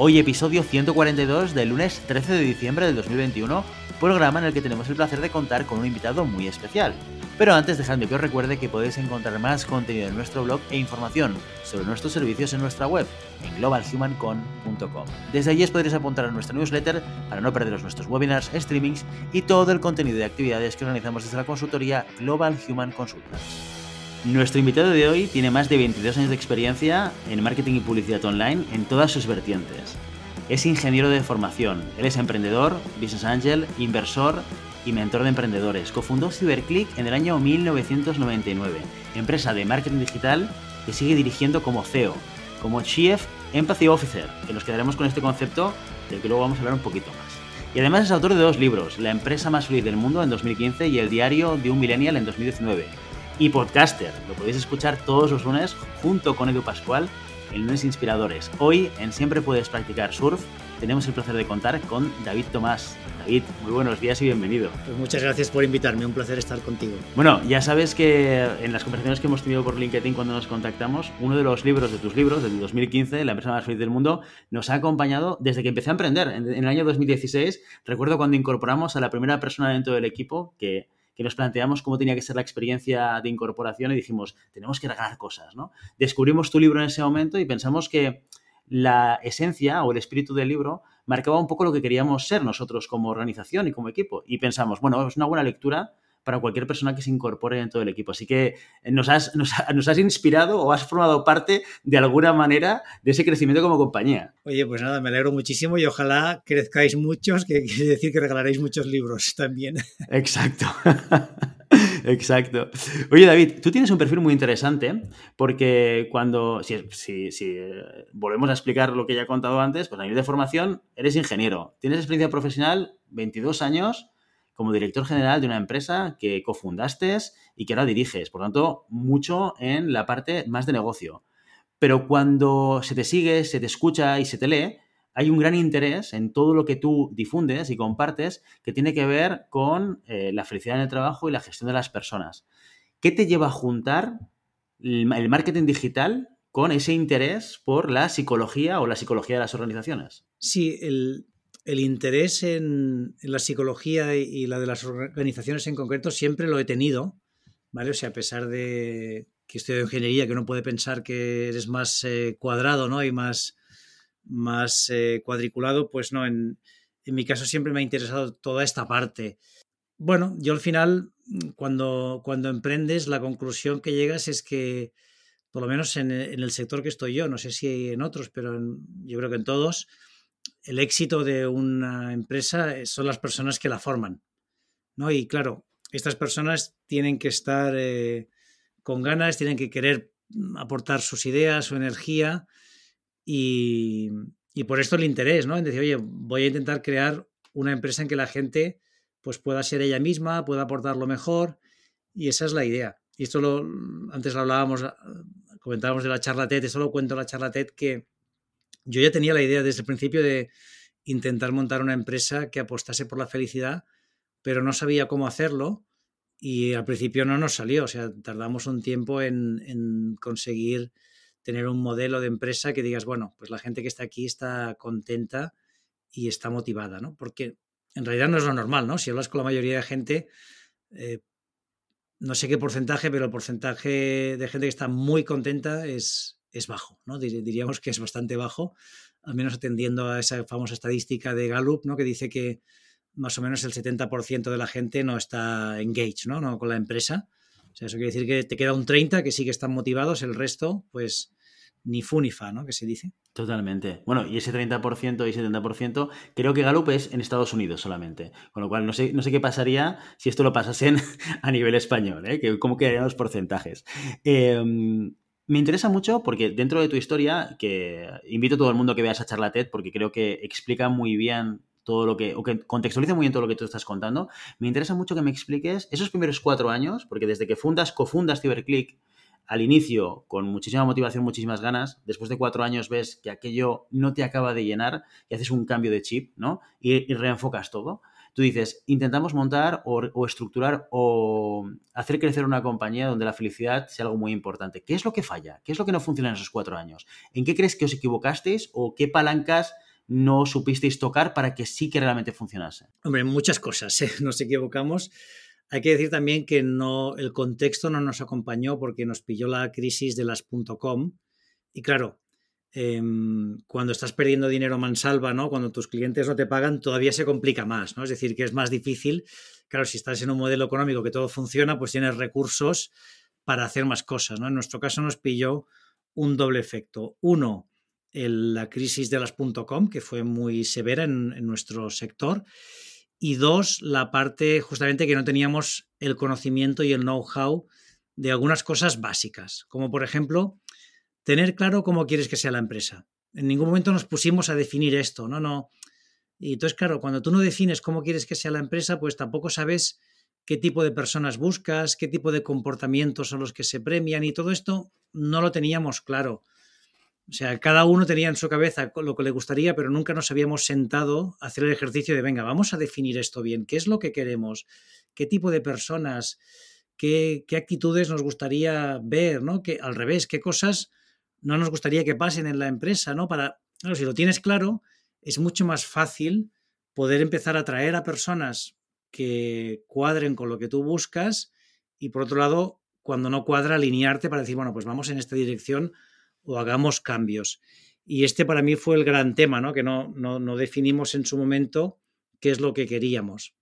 Hoy episodio 142 del lunes 13 de diciembre del 2021, programa en el que tenemos el placer de contar con un invitado muy especial. Pero antes dejadme que os recuerde que podéis encontrar más contenido en nuestro blog e información sobre nuestros servicios en nuestra web, en globalhumancon.com. Desde allí os podréis apuntar a nuestra newsletter para no perderos nuestros webinars, streamings y todo el contenido de actividades que organizamos desde la consultoría Global Human Consultants. Nuestro invitado de hoy tiene más de 22 años de experiencia en marketing y publicidad online en todas sus vertientes. Es ingeniero de formación, es emprendedor, business angel, inversor y mentor de emprendedores. Cofundó CyberClick en el año 1999, empresa de marketing digital que sigue dirigiendo como CEO, como Chief Empathy Officer, que nos quedaremos con este concepto del que luego vamos a hablar un poquito más. Y además es autor de dos libros, La empresa más feliz del mundo en 2015 y El diario de un millennial en 2019 y podcaster. Lo podéis escuchar todos los lunes junto con Edu Pascual en Lunes Inspiradores. Hoy en Siempre Puedes Practicar Surf tenemos el placer de contar con David Tomás. David, muy buenos días y bienvenido. Pues muchas gracias por invitarme, un placer estar contigo. Bueno, ya sabes que en las conversaciones que hemos tenido por LinkedIn cuando nos contactamos, uno de los libros de tus libros, del 2015, La empresa más feliz del mundo, nos ha acompañado desde que empecé a emprender. En, el año 2016, recuerdo cuando incorporamos a la primera persona dentro del equipo que que nos planteamos cómo tenía que ser la experiencia de incorporación y dijimos, tenemos que regalar cosas, ¿no? Descubrimos tu libro en ese momento y pensamos que la esencia o el espíritu del libro marcaba un poco lo que queríamos ser nosotros como organización y como equipo. Y pensamos, bueno, es una buena lectura para cualquier persona que se incorpore dentro del equipo. Así que eh, nos has, nos, has, inspirado o has formado parte de alguna manera de ese crecimiento como compañía. Oye, pues nada, me alegro muchísimo y ojalá crezcáis muchos, que quiere decir que regalaréis muchos libros también. Exacto. Exacto. Oye, David, tú tienes un perfil muy interesante porque cuando, si, si, si, eh, volvemos a explicar lo que ya he contado antes, pues a nivel de formación eres ingeniero, tienes experiencia profesional, 22 años, como director general de una empresa que cofundaste y que ahora diriges. Por tanto, mucho en la parte más de negocio. Pero cuando se te sigue, se te escucha y se te lee, hay un gran interés en todo lo que tú difundes y compartes que tiene que ver con eh, la felicidad en el trabajo y la gestión de las personas. ¿Qué te lleva a juntar el marketing digital con ese interés por la psicología o la psicología de las organizaciones? Sí, el, el interés en, la psicología y, la de las organizaciones en concreto siempre lo he tenido, ¿vale? O sea, a pesar de que estudio ingeniería, que uno puede pensar que eres más eh, cuadrado, ¿no? Y más, más eh, cuadriculado, pues no, en, mi caso siempre me ha interesado toda esta parte. Bueno, yo al final, cuando, cuando emprendes, la conclusión que llegas es que, por lo menos en, el sector que estoy yo, no sé si en otros, pero yo creo que en todos, el éxito de una empresa eh, son las personas que la forman. ¿no? Y claro, estas personas tienen que estar eh, con ganas, tienen que querer aportar sus ideas, su energía y, por esto el interés, ¿no? En decir, oye, voy a intentar crear una empresa en que la gente pues pueda ser ella misma, pueda aportar lo mejor y esa es la idea. Y esto lo, antes lo hablábamos, comentábamos de la charla TED, esto lo cuento la charla TED que yo ya tenía la idea desde el principio de intentar montar una empresa que apostase por la felicidad, pero no sabía cómo hacerlo y al principio no nos salió. O sea, tardamos un tiempo en, conseguir tener un modelo de empresa que digas, bueno, pues la gente que está aquí está contenta y está motivada, ¿no? Porque en realidad no es lo normal, ¿no? Si hablas con la mayoría de gente, eh, no sé qué porcentaje, pero el porcentaje de gente que está muy contenta es, es bajo, ¿no? Diríamos que es bastante bajo, al menos atendiendo a esa famosa estadística de Gallup, ¿no? Que dice que más o menos el 70% de la gente no está engaged, ¿no? ¿no? Con la empresa. O sea, eso quiere decir que te queda un 30% que sí que están motivados, el resto, pues ni fu ni fa, ¿no? Que se dice. Totalmente. Bueno, y ese 30% y 70% creo que Gallup es en Estados Unidos solamente. Con lo cual, no sé, no sé qué pasaría si esto lo pasasen a nivel español, ¿eh? Que, ¿Cómo quedarían los porcentajes? Eh, Me interesa mucho porque dentro de tu historia, que invito a todo el mundo que vea esa charla TED porque creo que explica muy bien todo lo que, o que contextualiza muy bien todo lo que tú estás contando, me interesa mucho que me expliques esos primeros cuatro años, porque desde que fundas, cofundas CyberClick, al inicio con muchísima motivación, muchísimas ganas, después de cuatro años ves que aquello no te acaba de llenar y haces un cambio de chip, ¿no? Y, reenfocas todo. Tú dices, intentamos montar o, estructurar o hacer crecer una compañía donde la felicidad sea algo muy importante. ¿Qué es lo que falla? ¿Qué es lo que no funciona en esos cuatro años? ¿En qué crees que os equivocasteis o qué palancas no supisteis tocar para que sí que realmente funcionase? Hombre, muchas cosas, ¿eh? nos equivocamos. Hay que decir también que no, el contexto no nos acompañó porque nos pilló la crisis de las .com y claro, em, cuando estás perdiendo dinero mansalva, ¿no? Cuando tus clientes no te pagan, todavía se complica más, ¿no? Es decir, que es más difícil. Claro, si estás en un modelo económico que todo funciona, pues tienes recursos para hacer más cosas, ¿no? En nuestro caso nos pilló un doble efecto. Uno, la crisis de las .com, que fue muy severa en, en nuestro sector y dos, la parte justamente que no teníamos el conocimiento y el know-how de algunas cosas básicas, como por ejemplo, tener claro cómo quieres que sea la empresa. En ningún momento nos pusimos a definir esto, no, no. Y entonces, claro, cuando tú no defines cómo quieres que sea la empresa, pues tampoco sabes qué tipo de personas buscas, qué tipo de comportamientos son los que se premian y todo esto no lo teníamos claro. O sea, cada uno tenía en su cabeza lo que le gustaría, pero nunca nos habíamos sentado a hacer el ejercicio de, venga, vamos a definir esto bien, qué es lo que queremos, qué tipo de personas, qué, actitudes nos gustaría ver, ¿no? Que, al revés, qué cosas no nos gustaría que pasen en la empresa, ¿no? Para, claro, si lo tienes claro, es mucho más fácil poder empezar a atraer a personas que cuadren con lo que tú buscas y por otro lado, cuando no cuadra, alinearte para decir, bueno, pues vamos en esta dirección o hagamos cambios. Y este para mí fue el gran tema, ¿no? que no, no, definimos en su momento qué es lo que queríamos.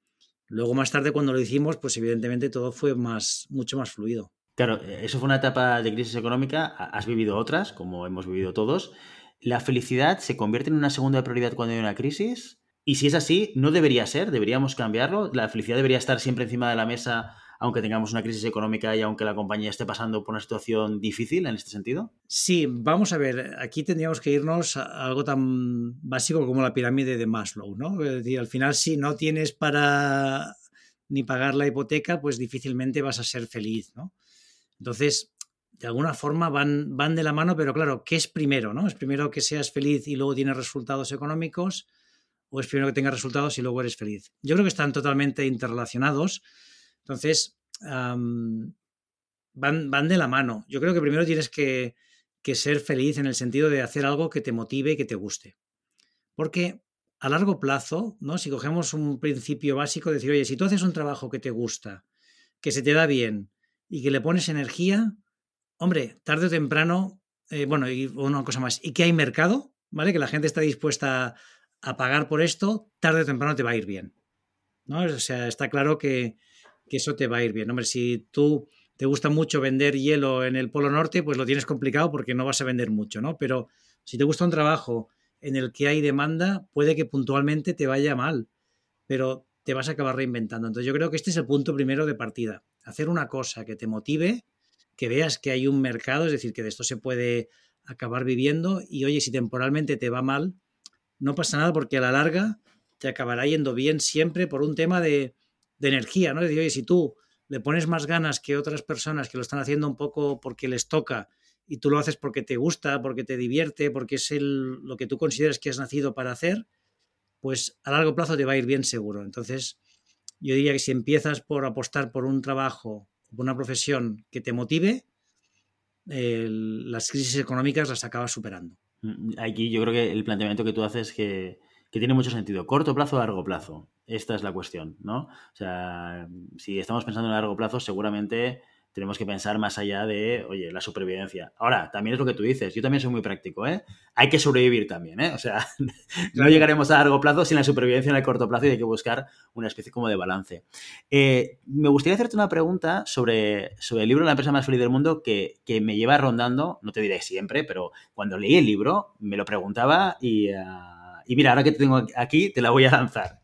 Luego más tarde cuando lo hicimos, pues evidentemente todo fue más, mucho más fluido. Claro, eso fue una etapa de crisis económica, has vivido otras, como hemos vivido todos. ¿La felicidad se convierte en una segunda prioridad cuando hay una crisis? Y si es así, ¿no debería ser? ¿Deberíamos cambiarlo? ¿La felicidad debería estar siempre encima de la mesa aunque tengamos una crisis económica y aunque la compañía esté pasando por una situación difícil en este sentido? Sí, vamos a ver, aquí tendríamos que irnos a algo tan básico como la pirámide de Maslow, ¿no? Es decir, al final si no tienes para ni pagar la hipoteca, pues difícilmente vas a ser feliz, ¿no? Entonces, de alguna forma van, van de la mano, pero claro, ¿qué es primero, no? ¿Es primero que seas feliz y luego tienes resultados económicos? ¿O es primero que tengas resultados y luego eres feliz? Yo creo que están totalmente interrelacionados entonces, van, van de la mano. Yo creo que primero tienes que, ser feliz en el sentido de hacer algo que te motive y que te guste. Porque a largo plazo, ¿no? Si cogemos un principio básico, decir, oye, si tú haces un trabajo que te gusta, que se te da bien y que le pones energía, hombre, tarde o temprano, eh, bueno, y una cosa más, y que hay mercado, ¿vale? Que la gente está dispuesta a pagar por esto, tarde o temprano te va a ir bien. ¿no? O sea, está claro que, que eso te va a ir bien. Hombre, si tú te gusta mucho vender hielo en el Polo Norte, pues lo tienes complicado porque no vas a vender mucho, ¿no? Pero si te gusta un trabajo en el que hay demanda, puede que puntualmente te vaya mal, pero te vas a acabar reinventando. Entonces yo creo que este es el punto primero de partida. Hacer una cosa que te motive, que veas que hay un mercado, es decir, que de esto se puede acabar viviendo y oye, si temporalmente te va mal, no pasa nada porque a la larga te acabará yendo bien siempre por un tema de, de energía, ¿no? Es decir, oye, si tú le pones más ganas que otras personas que lo están haciendo un poco porque les toca y tú lo haces porque te gusta, porque te divierte, porque es el, lo que tú consideras que has nacido para hacer, pues a largo plazo te va a ir bien seguro. Entonces, yo diría que si empiezas por apostar por un trabajo, por una profesión que te motive, las crisis económicas las acabas superando. Mm, aquí yo creo que el planteamiento que tú haces que, que tiene mucho sentido. Corto plazo o largo plazo. Esta es la cuestión, ¿no? O sea, si estamos pensando en largo plazo, seguramente tenemos que pensar más allá de, oye, la supervivencia. Ahora, también es lo que tú dices, yo también soy muy práctico, ¿eh? Hay que sobrevivir también, ¿eh? O sea, no llegaremos a largo plazo sin la supervivencia en el corto plazo y hay que buscar una especie como de balance. Eh, me gustaría hacerte una pregunta sobre, sobre el libro La empresa más feliz del mundo que, me lleva rondando, no te diré siempre, pero cuando leí el libro me lo preguntaba y... Ah, y mira, ahora que te tengo aquí, te la voy a lanzar.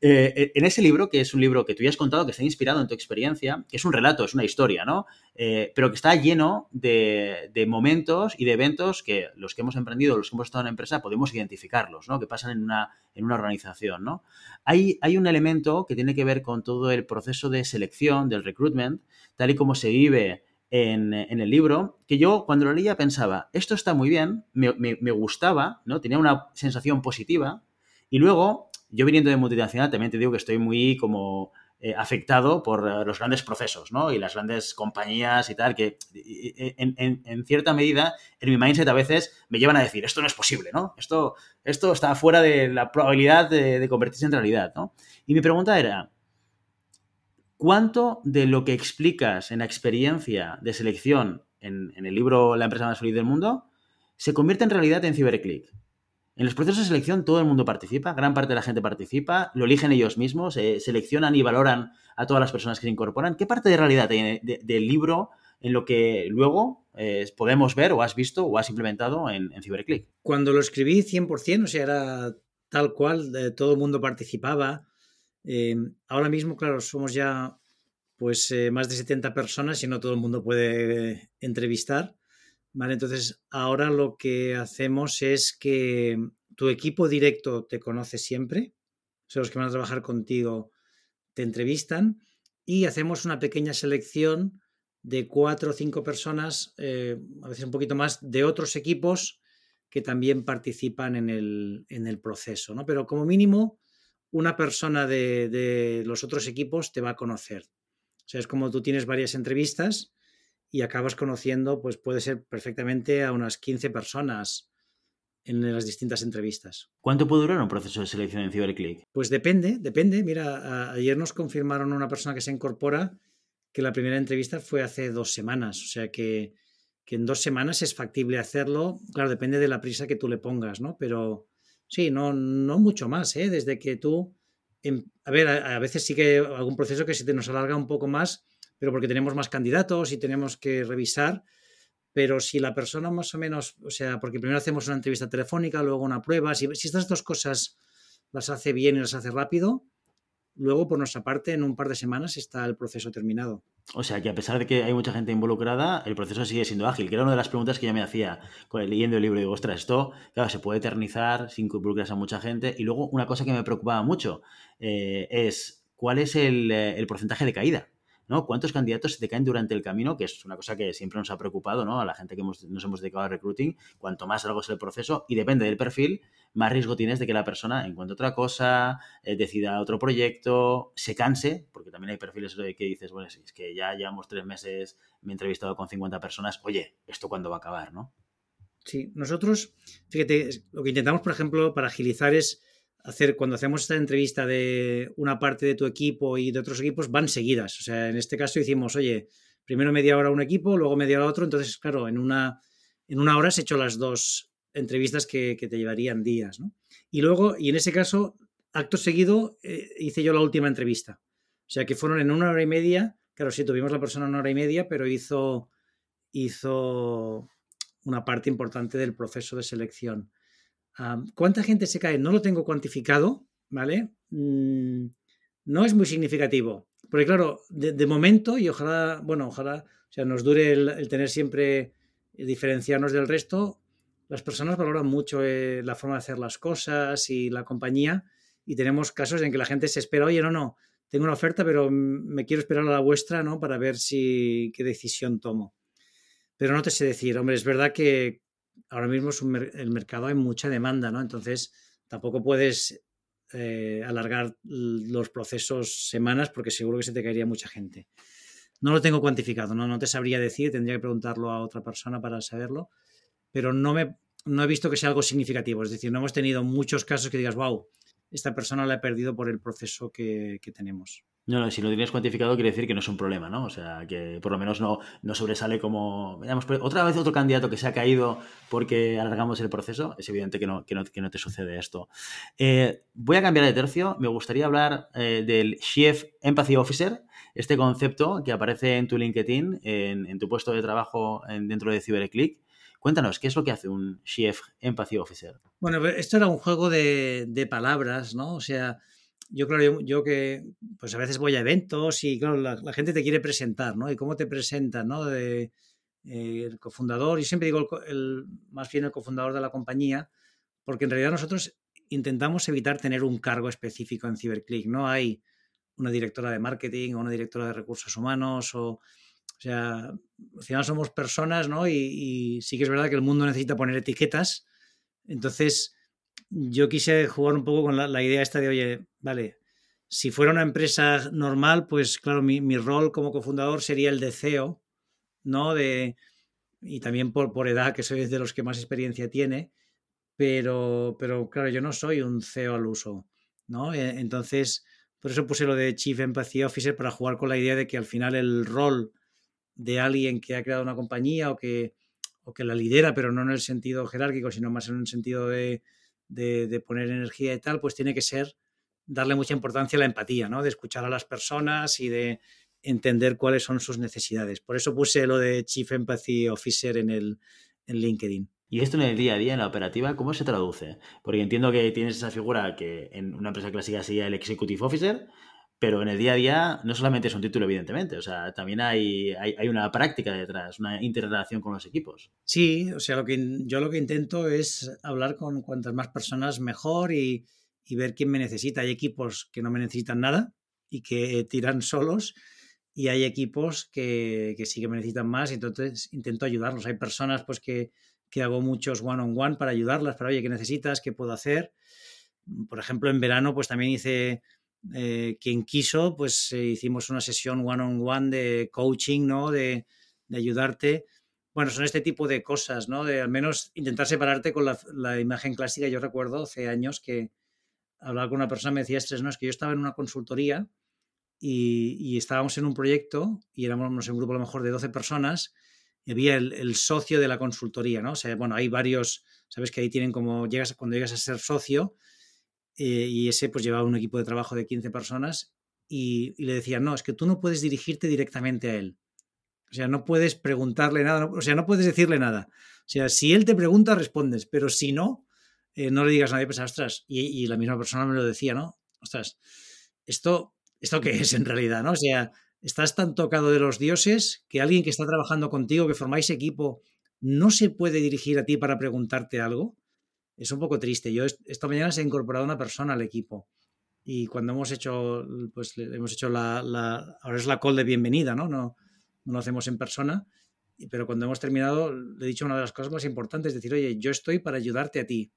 Eh, en ese libro, que es un libro que tú ya has contado, que está inspirado en tu experiencia, que es un relato, es una historia, ¿no? Eh, pero que está lleno de, momentos y de eventos que los que hemos emprendido, los que hemos estado en la empresa, podemos identificarlos, ¿no? Que pasan en una, organización, ¿no? Hay un elemento que tiene que ver con todo el proceso de selección, del recruitment, tal y como se vive en, el libro, que yo cuando lo leía pensaba, esto está muy bien, me, gustaba, ¿no? Tenía una sensación positiva, y luego, yo viniendo de multinacional, también te digo que estoy muy como eh, afectado por eh, los grandes procesos, ¿no? Y las grandes compañías y tal, que en, cierta medida, en mi mindset a veces me llevan a decir, esto no es posible, ¿no? Esto, esto está fuera de la probabilidad de, de convertirse en realidad, ¿no? Y mi pregunta era, ¿Cuánto de lo que explicas en la experiencia de selección en, el libro La empresa más feliz del mundo se convierte en realidad en CiberClick? En los procesos de selección todo el mundo participa, gran parte de la gente participa, lo eligen ellos mismos, seleccionan y valoran a todas las personas que se incorporan. ¿Qué parte de realidad del libro en lo que luego eh, podemos ver o has visto o has implementado en, en CiberClick? Cuando lo escribí 100%, o sea, era tal cual, todo el mundo participaba, Em, ahora mismo, claro, somos ya pues eh, más de 70 personas y no todo el mundo puede entrevistar. ¿vale? Entonces, ahora lo que hacemos es que tu equipo directo te conoce siempre, o sea, los que van a trabajar contigo te entrevistan y hacemos una pequeña selección de cuatro o cinco personas, eh, a veces un poquito más, de otros equipos que también participan en el, en el proceso, ¿no? Pero como mínimo una persona de, los otros equipos te va a conocer. O sea, es como tú tienes varias entrevistas y acabas conociendo, pues puede ser perfectamente a unas 15 personas en las distintas entrevistas. ¿Cuánto puede durar un proceso de selección en CyberClick? Pues depende, depende. Mira, ayer nos confirmaron una persona que se incorpora que la primera entrevista fue hace dos semanas. O sea que, que en dos semanas es factible hacerlo. Claro, depende de la prisa que tú le pongas, ¿no? Pero, Sí, no, no mucho más, ¿eh? Desde que tú... Em, a ver, a, veces sí que algún proceso que se te nos alarga un poco más, pero porque tenemos más candidatos y tenemos que revisar. Pero si la persona más o menos, o sea, porque primero hacemos una entrevista telefónica, luego una prueba, si, si estas dos cosas las hace bien y las hace rápido, luego por nuestra parte en un par de semanas está el proceso terminado. O sea que a pesar de que hay mucha gente involucrada, el proceso sigue siendo ágil, que era una de las preguntas que yo me hacía leyendo el libro. Digo, ostras, esto, se puede eternizar sin involucras a mucha gente. Y luego una cosa que me preocupaba mucho eh, es cuál es el, eh, el porcentaje de caída. ¿No? ¿Cuántos candidatos se te caen durante el camino? Que es una cosa que siempre nos ha preocupado, ¿no? A la gente que nos hemos dedicado al recruiting. Cuanto más largo es el proceso y depende del perfil, más riesgo tienes de que la persona encuentre otra cosa, eh, decida otro proyecto, se canse, porque también hay perfiles que dices, bueno, es que ya llevamos tres meses, me he entrevistado con 50 personas, oye, ¿esto cuándo va a acabar, no? Sí, nosotros, fíjate, lo que intentamos, por ejemplo, para agilizar es hacer, cuando hacemos esta entrevista de una parte de tu equipo y de otros equipos, van seguidas. O sea, en este caso hicimos, oye, primero media hora un equipo, luego media hora otro, entonces, claro, en una, en una hora has hecho las dos entrevistas que, te llevarían días, ¿no? Y luego, y en ese caso, acto seguido, eh, hice yo la última entrevista. O sea, que fueron en una hora y media, claro, sí, tuvimos la persona una hora y media, pero hizo, hizo una parte importante del proceso de selección. ¿Cuánta gente se cae? No lo tengo cuantificado, ¿vale? Mm, no es muy significativo. Porque claro, de, momento, y ojalá, bueno, ojalá, o sea, nos dure el, tener siempre eh, diferenciarnos del resto, las personas valoran mucho eh, la forma de hacer las cosas y la compañía y tenemos casos en que la gente se espera, oye, no, no, tengo una oferta, pero me quiero esperar a la vuestra, ¿no? Para ver si qué decisión tomo. Pero no te sé decir, hombre, es verdad que ahora mismo es el mercado hay mucha demanda, ¿no? Entonces tampoco puedes eh, alargar los procesos semanas porque seguro que se te caería mucha gente. No lo tengo cuantificado, ¿no? no te sabría decir, tendría que preguntarlo a otra persona para saberlo, pero no, me, no he visto que sea algo significativo. Es decir, no hemos tenido muchos casos que digas, wow, esta persona la he perdido por el proceso que tenemos. No, no, si lo tienes cuantificado quiere decir que no es un problema, ¿no? O sea, que por lo menos no, no sobresale como... Veamos, otra vez otro candidato que se ha caído porque alargamos el proceso. Es evidente que no, que no, que no te sucede esto. Eh, voy a cambiar de tercio. Me gustaría hablar eh, del Chief Empathy Officer, este concepto que aparece en tu LinkedIn, en, en tu puesto de trabajo dentro de CyberClick. Cuéntanos, ¿qué es lo que hace un Chief Empathy Officer? Bueno, esto era un juego de, palabras, ¿no? O sea yo claro, yo, que pues a veces voy a eventos y claro, la, gente te quiere presentar, ¿no? Y cómo te presentan, ¿no? De, eh, el cofundador, yo siempre digo el, más bien el cofundador de la compañía, porque en realidad nosotros intentamos evitar tener un cargo específico en CiberClick. No hay una directora de marketing o una directora de recursos humanos o... O sea, al final somos personas, ¿no? Y, sí que es verdad que el mundo necesita poner etiquetas. Entonces, yo quise jugar un poco con la, idea esta de, oye, vale, si fuera una empresa normal, pues claro, mi, mi rol como cofundador sería el de CEO, ¿no? De, y también por, por edad, que soy de los que más experiencia tiene, pero, pero claro, yo no soy un CEO al uso, ¿no? E, entonces, por eso puse lo de Chief Empathy Officer para jugar con la idea de que al final el rol de alguien que ha creado una compañía o que, o que la lidera, pero no en el sentido jerárquico, sino más en el sentido de, de, de, poner energía y tal, pues tiene que ser darle mucha importancia a la empatía, ¿no? De escuchar a las personas y de entender cuáles son sus necesidades. Por eso puse lo de Chief Empathy Officer en, el, en LinkedIn. Y esto en el día a día, en la operativa, ¿cómo se traduce? Porque entiendo que tienes esa figura que en una empresa clásica sería el Executive Officer, pero en el día a día no solamente es un título, evidentemente, o sea, también hay, hay, una práctica detrás, una interrelación con los equipos. Sí, o sea, lo que, yo lo que intento es hablar con cuantas más personas mejor y, y ver quién me necesita. Hay equipos que no me necesitan nada y que tiran solos y hay equipos que, que sí que me necesitan más y entonces intento ayudarlos. Hay personas pues que, que hago muchos one-on-one para ayudarlas, para, oye, ¿qué necesitas? ¿Qué puedo hacer? Por ejemplo, en verano pues también hice, eh, quien quiso, pues eh, hicimos una sesión one-on-one de coaching, ¿no? De, ayudarte. Bueno, son este tipo de cosas, ¿no? De al menos intentar separarte con la, imagen clásica. Yo recuerdo hace años que hablaba con una persona, me decía, estrés, no, es que yo estaba en una consultoría y, estábamos en un proyecto y éramos un grupo a lo mejor de 12 personas y había el, socio de la consultoría, ¿no? O sea, bueno, hay varios, sabes que ahí tienen como, llegas, cuando llegas a ser socio eh, y ese pues llevaba un equipo de trabajo de 15 personas y, le decían, no, es que tú no puedes dirigirte directamente a él. O sea, no puedes preguntarle nada, o sea, no puedes decirle nada. O sea, si él te pregunta, respondes, pero si no, eh, no le digas a nadie, pues, ostras, y, y la misma persona me lo decía, ¿no? Ostras, esto ¿esto qué es en realidad? ¿no? O sea, estás tan tocado de los dioses que alguien que está trabajando contigo, que formáis equipo, no se puede dirigir a ti para preguntarte algo. Es un poco triste. Yo esta mañana se ha incorporado una persona al equipo y cuando hemos hecho, pues hemos hecho la, ahora es la call de bienvenida, ¿no? No, no lo hacemos en persona, pero cuando hemos terminado le he dicho una de las cosas más importantes, es decir, oye, yo estoy para ayudarte a ti,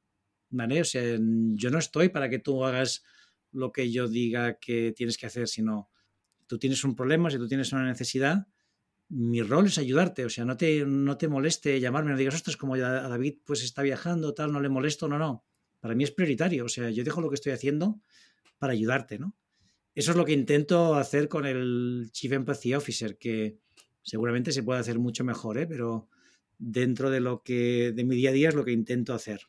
¿vale? O sea, yo no estoy para que tú hagas lo que yo diga que tienes que hacer, sino tú tienes un problema, si tú tienes una necesidad, mi rol es ayudarte, o sea, no te, no te moleste llamarme, no digas, ostras, como a David pues está viajando, tal, no le molesto, no, no. Para mí es prioritario, o sea, yo dejo lo que estoy haciendo para ayudarte, ¿no? Eso es lo que intento hacer con el Chief Empathy Officer, que seguramente se puede hacer mucho mejor, ¿eh? pero dentro de lo que de mi día a día es lo que intento hacer.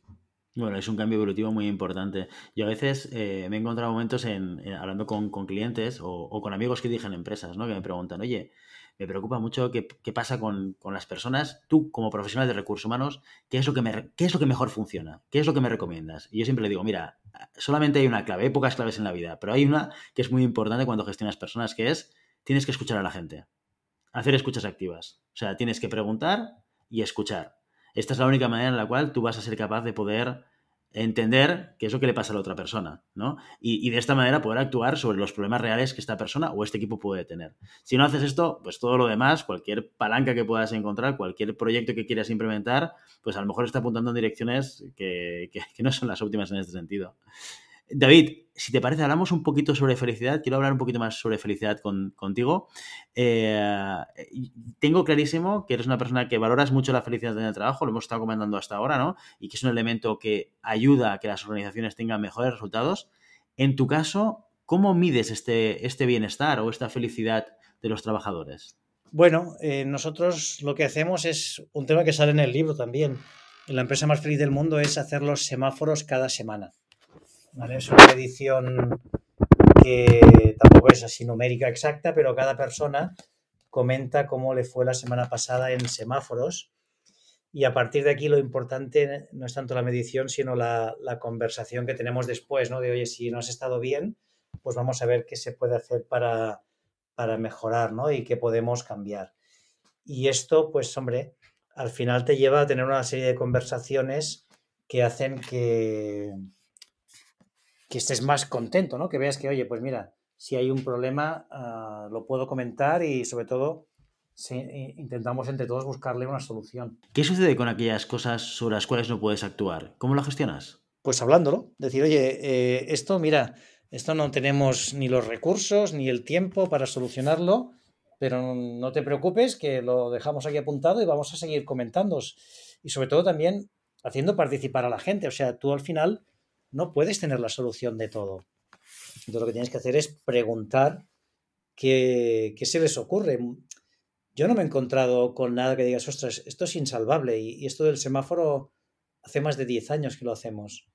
Bueno, es un cambio evolutivo muy importante. Yo a veces eh, me he encontrado momentos en, hablando con, clientes o, con amigos que dirigen empresas, ¿no? Que me preguntan, oye, me preocupa mucho qué, pasa con, las personas. Tú, como profesional de recursos humanos, ¿qué es, lo que me, ¿qué es lo que mejor funciona? ¿Qué es lo que me recomiendas? Y yo siempre le digo, mira, solamente hay una clave, hay pocas claves en la vida, pero hay una que es muy importante cuando gestionas personas, que es, tienes que escuchar a la gente. Hacer escuchas activas. O sea, tienes que preguntar y escuchar esta es la única manera en la cual tú vas a ser capaz de poder entender qué es lo que le pasa a la otra persona, ¿no? Y, de esta manera poder actuar sobre los problemas reales que esta persona o este equipo puede tener. Si no haces esto, pues todo lo demás, cualquier palanca que puedas encontrar, cualquier proyecto que quieras implementar, pues a lo mejor está apuntando en direcciones que no son las óptimas en este sentido. David, si te parece, hablamos un poquito sobre felicidad. Quiero hablar un poquito más sobre felicidad contigo. Eh, tengo clarísimo que eres una persona que valoras mucho la felicidad en el trabajo, lo hemos estado comentando hasta ahora, ¿no? Y que es un elemento que ayuda a que las organizaciones tengan mejores resultados. En tu caso, ¿cómo mides este, este bienestar o esta felicidad de los trabajadores? Bueno, eh, nosotros lo que hacemos es un tema que sale en el libro también. La empresa más feliz del mundo es hacer los semáforos cada semana. Es una medición que tampoco es así numérica exacta, pero cada persona comenta cómo le fue la semana pasada en semáforos. Y a partir de aquí lo importante no es tanto la medición, sino la, conversación que tenemos después, ¿no? De, oye, si no has estado bien, pues vamos a ver qué se puede hacer para, para mejorar, ¿no? Y qué podemos cambiar. Y esto, pues, hombre, al final te lleva a tener una serie de conversaciones que hacen que, que estés más contento, ¿no? Que veas que, oye, pues mira, si hay un problema, uh, lo puedo comentar y sobre todo si intentamos entre todos buscarle una solución. ¿Qué sucede con aquellas cosas sobre las cuales no puedes actuar? ¿Cómo lo gestionas? Pues hablándolo, decir, oye, eh, esto, mira, esto no tenemos ni los recursos ni el tiempo para solucionarlo, pero no te preocupes que lo dejamos aquí apuntado y vamos a seguir comentando. Y sobre todo también haciendo participar a la gente. O sea, tú al final no puedes tener la solución de todo. Entonces lo que tienes que hacer es preguntar qué, se les ocurre. Yo no me he encontrado con nada que digas, ostras, esto es insalvable y, esto del semáforo hace más de 10 años que lo hacemos.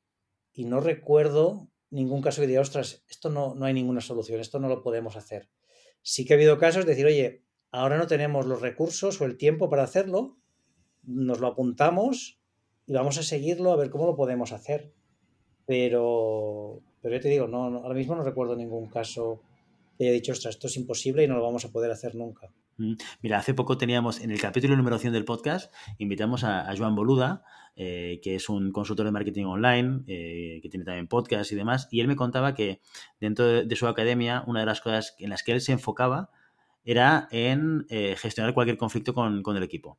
Y no recuerdo ningún caso que diga, ostras, esto no, no hay ninguna solución, esto no lo podemos hacer. Sí que ha habido casos de decir, oye, ahora no tenemos los recursos o el tiempo para hacerlo, nos lo apuntamos y vamos a seguirlo a ver cómo lo podemos hacer. Pero, pero yo te digo, no, ahora mismo no recuerdo ningún caso que haya dicho, ostras, esto es imposible y no lo vamos a poder hacer nunca. Mm, mira, hace poco teníamos en el capítulo número 100 del podcast, invitamos a, Joan Boluda, eh, que es un consultor de marketing online, eh, que tiene también podcast y demás, y él me contaba que dentro de, su academia, una de las cosas en las que él se enfocaba era en eh, gestionar cualquier conflicto con, con el equipo.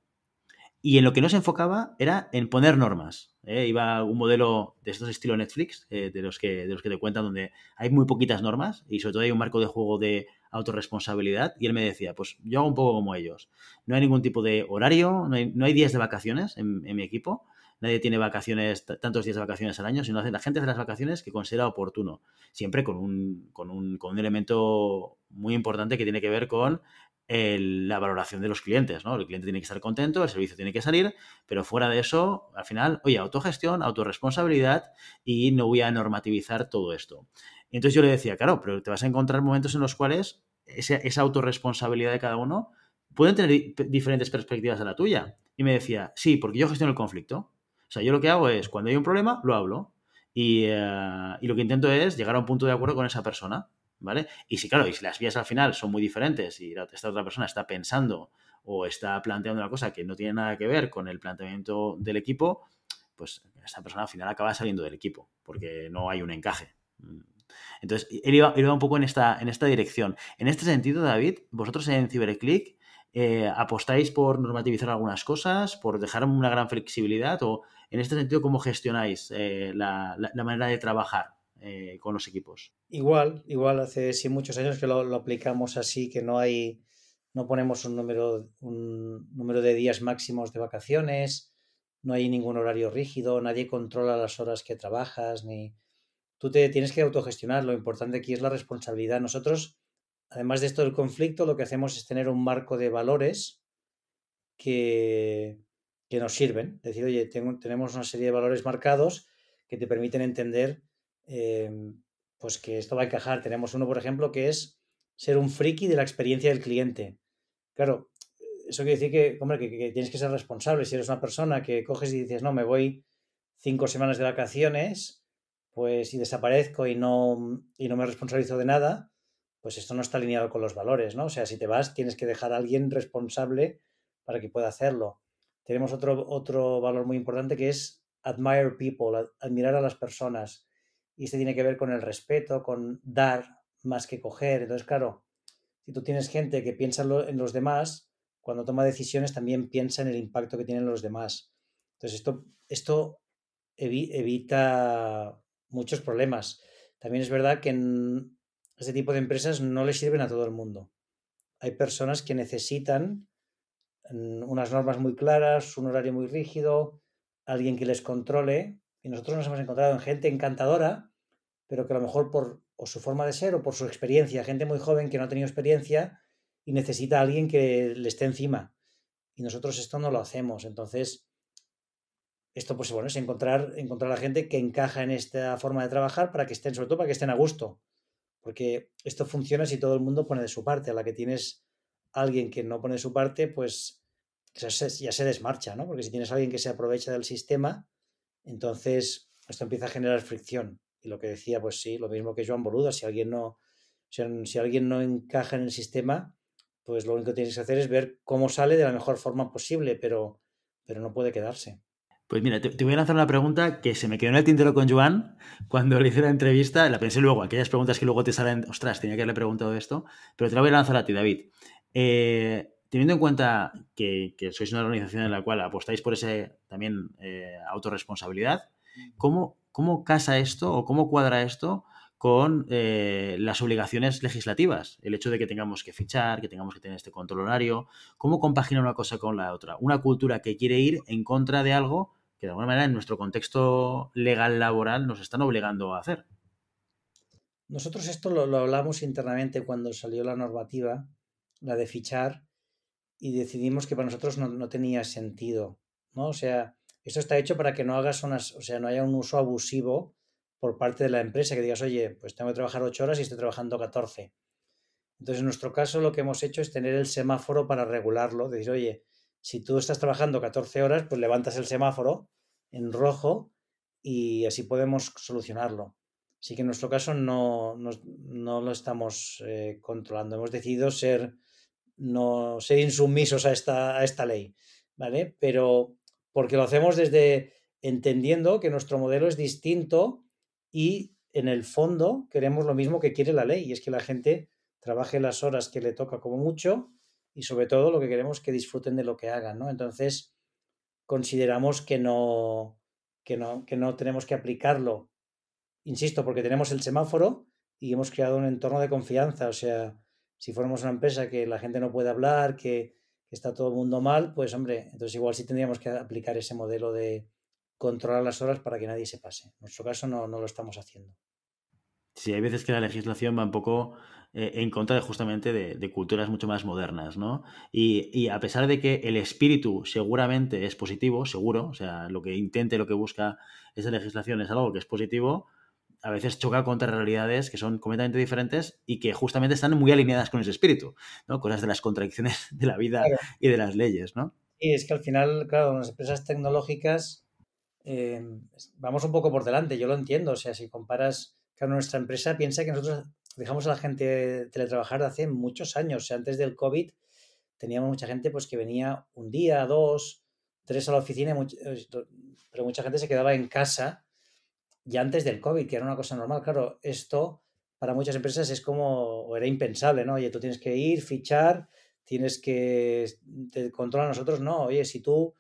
Y en lo que no se enfocaba era en poner normas. ¿eh? Iba un modelo de estos estilo Netflix, eh, de, los que, de los que te cuentan, donde hay muy poquitas normas y sobre todo hay un marco de juego de autorresponsabilidad. Y él me decía, pues yo hago un poco como ellos. No hay ningún tipo de horario, no hay, días de vacaciones en, mi equipo. Nadie tiene vacaciones, tantos días de vacaciones al año, sino la gente hace las vacaciones que considera oportuno. Siempre con un, con un, con un elemento muy importante que tiene que ver con la valoración de los clientes, ¿no? El cliente tiene que estar contento, el servicio tiene que salir, pero fuera de eso, al final, oye, autogestión, autorresponsabilidad y no voy a normativizar todo esto. entonces yo le decía, claro, pero te vas a encontrar momentos en los cuales esa, esa autorresponsabilidad de cada uno pueden tener diferentes perspectivas a la tuya. Y me decía, sí, porque yo gestiono el conflicto. O sea, yo lo que hago es, cuando hay un problema, lo hablo. Y, eh, y lo que intento es llegar a un punto de acuerdo con esa persona. ¿Vale? Y si, claro, y si las vías al final son muy diferentes y esta otra persona está pensando o está planteando una cosa que no tiene nada que ver con el planteamiento del equipo, pues esta persona al final acaba saliendo del equipo porque no hay un encaje. Entonces, él iba, un poco en esta, en esta dirección. En este sentido, David, vosotros en CiberClick eh, apostáis por normativizar algunas cosas, por dejar una gran flexibilidad o en este sentido, ¿cómo gestionáis eh, la, manera de trabajar eh, con los equipos. Igual, igual hace sí muchos años que lo, aplicamos así, que no hay, no ponemos un número, un número de días máximos de vacaciones, no hay ningún horario rígido, nadie controla las horas que trabajas, ni tú te tienes que autogestionar. Lo importante aquí es la responsabilidad. Nosotros, además de esto del conflicto, lo que hacemos es tener un marco de valores que, que nos sirven. Decir, oye, tenemos una serie de valores marcados que te permiten entender Em, pues que esto va a encajar. Tenemos uno, por ejemplo, que es ser un friki de la experiencia del cliente. Claro, eso quiere decir que, hombre, que, tienes que ser responsable. Si eres una persona que coges y dices, no, me voy cinco semanas de vacaciones, pues si desaparezco y no, y no me responsabilizo de nada, pues esto no está alineado con los valores, ¿no? O sea, si te vas, tienes que dejar a alguien responsable para que pueda hacerlo. Tenemos otro, otro valor muy importante que es admire people, admirar a las personas y este tiene que ver con el respeto, con dar más que coger. Entonces, claro, si tú tienes gente que piensa en los demás, cuando toma decisiones también piensa en el impacto que tienen los demás. Entonces, esto, esto evita muchos problemas. También es verdad que en este tipo de empresas no le sirven a todo el mundo. Hay personas que necesitan mm, unas normas muy claras, un horario muy rígido, alguien que les controle y nosotros nos hemos encontrado en gente encantadora, pero que a lo mejor por o su forma de ser o por su experiencia, gente muy joven que no ha tenido experiencia y necesita a alguien que le esté encima. Y nosotros esto no lo hacemos. Entonces, esto pues bueno, es encontrar, encontrar a la gente que encaja en esta forma de trabajar para que estén, sobre todo para que estén a gusto. Porque esto funciona si todo el mundo pone de su parte. A la que tienes alguien que no pone de su parte, pues ya se desmarcha, ¿no? Porque si tienes a alguien que se aprovecha del sistema, entonces, esto empieza a generar fricción Y lo que decía, pues sí, lo mismo que Joan Boluda, si alguien no, si, alguien no encaja en el sistema, pues lo único que tienes que hacer es ver cómo sale de la mejor forma posible, pero, pero no puede quedarse. Pues mira, te, voy a lanzar una pregunta que se me quedó en el tintero con Joan cuando le hice la entrevista. La pensé luego, aquellas preguntas que luego te salen, ostras, tenía que haberle preguntado esto, pero te la voy a lanzar a ti, David. Eh, teniendo en cuenta que, sois una organización en la cual apostáis por ese también eh, autorresponsabilidad, ¿cómo, ¿cómo casa esto o cómo cuadra esto con eh, las obligaciones legislativas, el hecho de que tengamos que fichar, que tengamos que tener este control horario, ¿cómo compagina una cosa con la otra? Una cultura que quiere ir en contra de algo que de alguna manera en nuestro contexto legal laboral nos están obligando a hacer. Nosotros esto lo, hablamos internamente cuando salió la normativa, la de fichar, y decidimos que para nosotros no, no tenía sentido, ¿no? O sea, esto está hecho para que no hagas unas, o sea, no haya un uso abusivo por parte de la empresa, que digas, oye, pues tengo que trabajar ocho horas y estoy trabajando 14. Entonces, en nuestro caso, lo que hemos hecho es tener el semáforo para regularlo, decir, oye, si tú estás trabajando 14 horas, pues levantas el semáforo en rojo y así podemos solucionarlo. Así que en nuestro caso no, no, lo estamos eh, controlando. Hemos decidido ser, no, ser insumisos a esta, a esta ley, ¿vale? Pero porque lo hacemos desde entendiendo que nuestro modelo es distinto y en el fondo queremos lo mismo que quiere la ley, y es que la gente trabaje las horas que le toca como mucho y sobre todo lo que queremos que disfruten de lo que hagan, ¿no? Entonces, consideramos que no, que no, que no tenemos que aplicarlo, insisto, porque tenemos el semáforo y hemos creado un entorno de confianza, o sea, si fuéramos una empresa que la gente no puede hablar, que, está todo el mundo mal, pues hombre, entonces igual sí tendríamos que aplicar ese modelo de, controlar las horas para que nadie se pase. En nuestro caso no, lo estamos haciendo. Sí, hay veces que la legislación va un poco eh, en contra de justamente de, culturas mucho más modernas, ¿no? Y, a pesar de que el espíritu seguramente es positivo, seguro, o sea, lo que intente, lo que busca esa legislación es algo que es positivo, a veces choca contra realidades que son completamente diferentes y que justamente están muy alineadas con ese espíritu, ¿no? Cosas de las contradicciones de la vida y de las leyes, ¿no? Y es que al final, claro, las empresas tecnológicas eh, vamos un poco por delante, yo lo entiendo. O sea, si comparas con nuestra empresa, piensa que nosotros dejamos a la gente teletrabajar de hace muchos años. O sea, antes del COVID teníamos mucha gente pues que venía un día, dos, tres a la oficina, eh, pero mucha gente se quedaba en casa ya antes del COVID, que era una cosa normal. Claro, esto para muchas empresas es como, o era impensable, ¿no? Oye, tú tienes que ir, fichar, tienes que te controlar a nosotros, no. Oye, si tú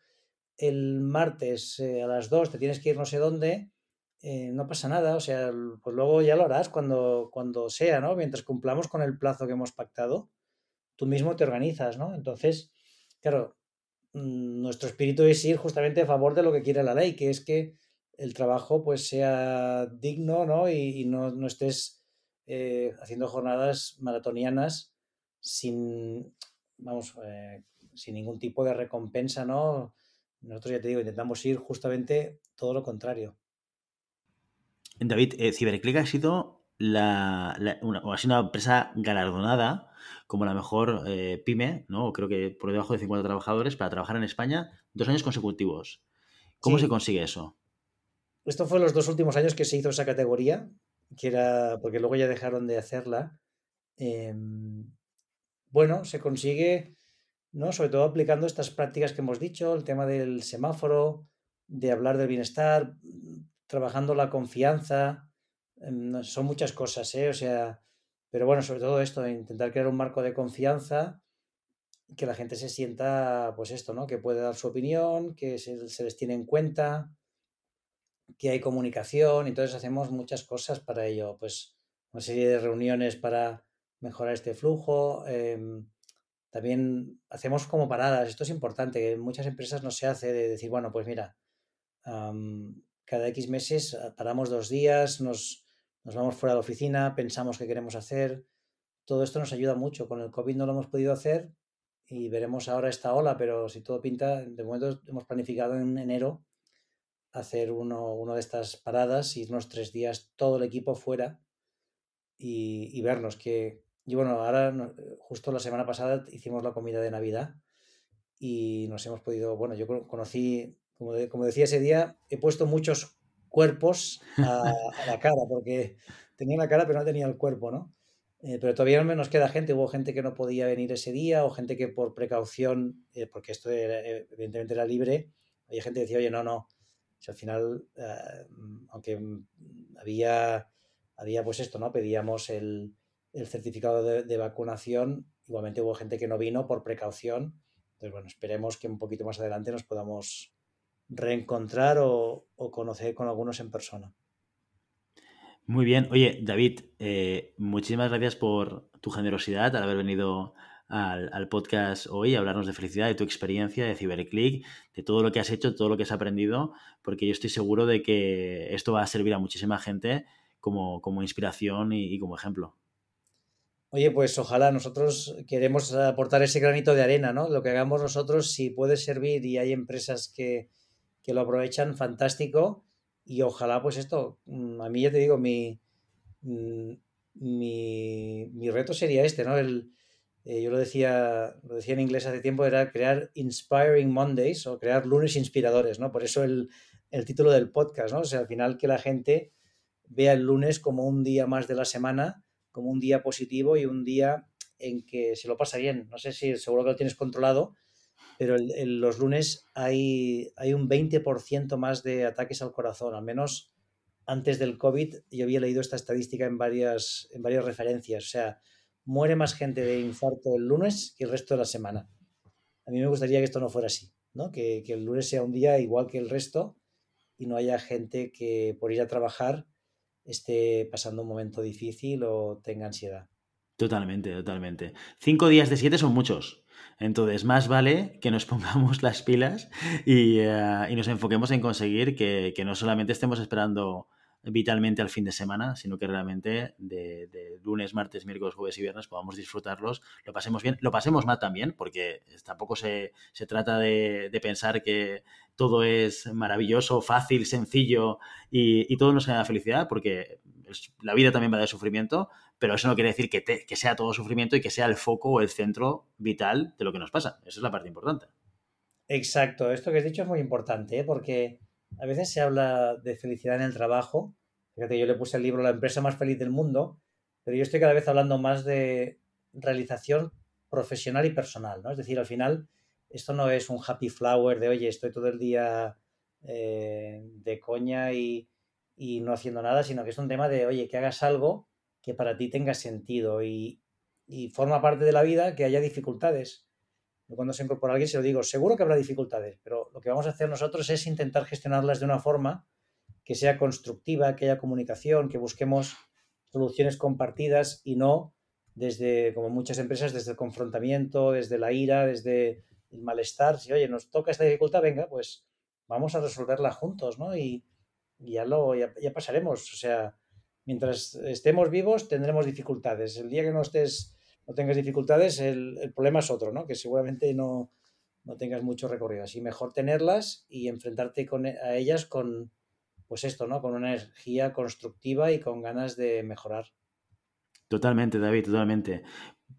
el martes eh, a las 2 te tienes que ir no sé dónde, eh, no pasa nada, o sea, pues luego ya lo harás cuando, cuando sea, ¿no? Mientras cumplamos con el plazo que hemos pactado, tú mismo te organizas, ¿no? Entonces, claro, mm, nuestro espíritu es ir justamente a favor de lo que quiere la ley, que es que el trabajo pues sea digno, ¿no? Y, no, estés eh, haciendo jornadas maratonianas sin, vamos, sin ningún tipo de recompensa, ¿no? Nosotros ya te digo, intentamos ir justamente todo lo contrario. David, eh, CiberClick ha sido la, una, ha sido una empresa galardonada como la mejor eh, pyme, ¿no? creo que por debajo de 50 trabajadores, para trabajar en España dos años consecutivos. ¿Cómo se consigue eso? Esto fue los dos últimos años que se hizo esa categoría, que era porque luego ya dejaron de hacerla. Em, bueno, se consigue ¿no? Sobre todo aplicando estas prácticas que hemos dicho, el tema del semáforo, de hablar del bienestar, trabajando la confianza, em, son muchas cosas, ¿eh? O sea, pero bueno, sobre todo esto, intentar crear un marco de confianza que la gente se sienta, pues esto, ¿no? Que puede dar su opinión, que se, se les tiene en cuenta, que hay comunicación, entonces hacemos muchas cosas para ello, pues una serie de reuniones para mejorar este flujo, eh, también hacemos como paradas. Esto es importante, que en muchas empresas no se hace de decir, bueno, pues mira, cada X meses ah, paramos dos días, nos, nos vamos fuera de la oficina, pensamos qué queremos hacer. Todo esto nos ayuda mucho. Con el COVID no lo hemos podido hacer y veremos ahora esta ola, pero si todo pinta, de momento hemos planificado en enero hacer uno, uno de estas paradas, irnos tres días todo el equipo fuera y, y vernos qué, y bueno, ahora justo la semana pasada hicimos la comida de Navidad y nos hemos podido, bueno, yo conocí, como, como decía ese día, he puesto muchos cuerpos a, la cara, porque tenía la cara pero no tenía el cuerpo, ¿no? Eh, pero todavía no nos queda gente, hubo gente que no podía venir ese día o gente que por precaución, eh, porque esto evidentemente era libre, había gente que decía, oye, no, no, al final, aunque había, había pues esto, ¿no? Pedíamos el, el certificado de, vacunación. Igualmente hubo gente que no vino por precaución. Entonces, bueno, esperemos que un poquito más adelante nos podamos reencontrar o, conocer con algunos en persona. Muy bien. Oye, David, eh, muchísimas gracias por tu generosidad al haber venido al, podcast hoy hablarnos de felicidad, de tu experiencia, de CiberClick, de todo lo que has hecho, todo lo que has aprendido, porque yo estoy seguro de que esto va a servir a muchísima gente como, como inspiración y como ejemplo. Oye, pues ojalá nosotros queremos aportar ese granito de arena, ¿no? Lo que hagamos nosotros, si puede servir y hay empresas que, lo aprovechan, fantástico. Y ojalá, pues esto, mm, a mí ya te digo, mi, mm, mi, reto sería este, ¿no? El, eh, yo lo decía, lo decía en inglés hace tiempo, era crear Inspiring Mondays o crear lunes inspiradores, ¿no? Por eso el, el título del podcast, ¿no? O sea, al final que la gente vea el lunes como un día más de la semana como un día positivo y un día en que se lo pasa bien. No sé si seguro que lo tienes controlado, pero los lunes hay, hay un 20% más de ataques al corazón, al menos antes del COVID. Yo había leído esta estadística en varias, en varias referencias. O sea, muere más gente de infarto el lunes que el resto de la semana. A mí me gustaría que esto no fuera así, ¿no? Que, el lunes sea un día igual que el resto y no haya gente que por ir a trabajar esté pasando un momento difícil o tenga ansiedad. Totalmente, totalmente. Cinco días de siete son muchos. Entonces, más vale que nos pongamos las pilas y, eh, nos enfoquemos en conseguir que, no solamente estemos esperando vitalmente al fin de semana, sino que realmente de, lunes, martes, miércoles, jueves y viernes podamos disfrutarlos, lo pasemos bien, lo pasemos mal también, porque tampoco se, trata de, pensar que todo es maravilloso, fácil, sencillo y, todo nos da felicidad, porque la vida también va de sufrimiento, pero eso no quiere decir que, que sea todo sufrimiento y que sea el foco o el centro vital de lo que nos pasa. Esa es la parte importante. Exacto, esto que has dicho es muy importante, ¿eh? porque a veces se habla de felicidad en el trabajo. Fíjate, yo le puse el libro La empresa más feliz del mundo, pero yo estoy cada vez hablando más de realización profesional y personal, ¿no? Es decir, al final, esto no es un happy flower de, oye, estoy todo el día eh, de coña y, no haciendo nada, sino que es un tema de, oye, que hagas algo que para ti tenga sentido y, y forma parte de la vida que haya dificultades cuando se incorpora alguien se lo digo, seguro que habrá dificultades, pero lo que vamos a hacer nosotros es intentar gestionarlas de una forma que sea constructiva, que haya comunicación, que busquemos soluciones compartidas y no desde, como muchas empresas, desde el confrontamiento, desde la ira, desde el malestar. Si, oye, nos toca esta dificultad, venga, pues vamos a resolverla juntos, ¿no? Y, ya, lo, ya pasaremos. O sea, mientras estemos vivos tendremos dificultades. El día que no estés no tengas dificultades, el, problema es otro, ¿no? Que seguramente no, tengas mucho recorrido. Así mejor tenerlas y enfrentarte con, e, a ellas con, pues esto, ¿no? Con una energía constructiva y con ganas de mejorar. Totalmente, David, totalmente.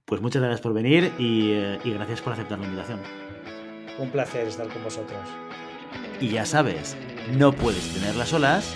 Pues muchas gracias por venir y, eh, y gracias por aceptar la invitación. Un placer estar con vosotros. Y ya sabes, no puedes tenerlas solas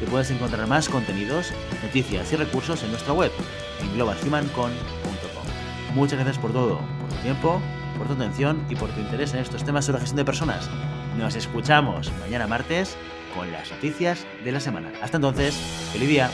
que puedes encontrar más contenidos, noticias y recursos en nuestra web en globalhumancon.com. Muchas gracias por todo, por tu tiempo, por tu atención y por tu interés en estos temas sobre gestión de personas. Nos escuchamos mañana martes con las noticias de la semana. Hasta entonces, feliz día.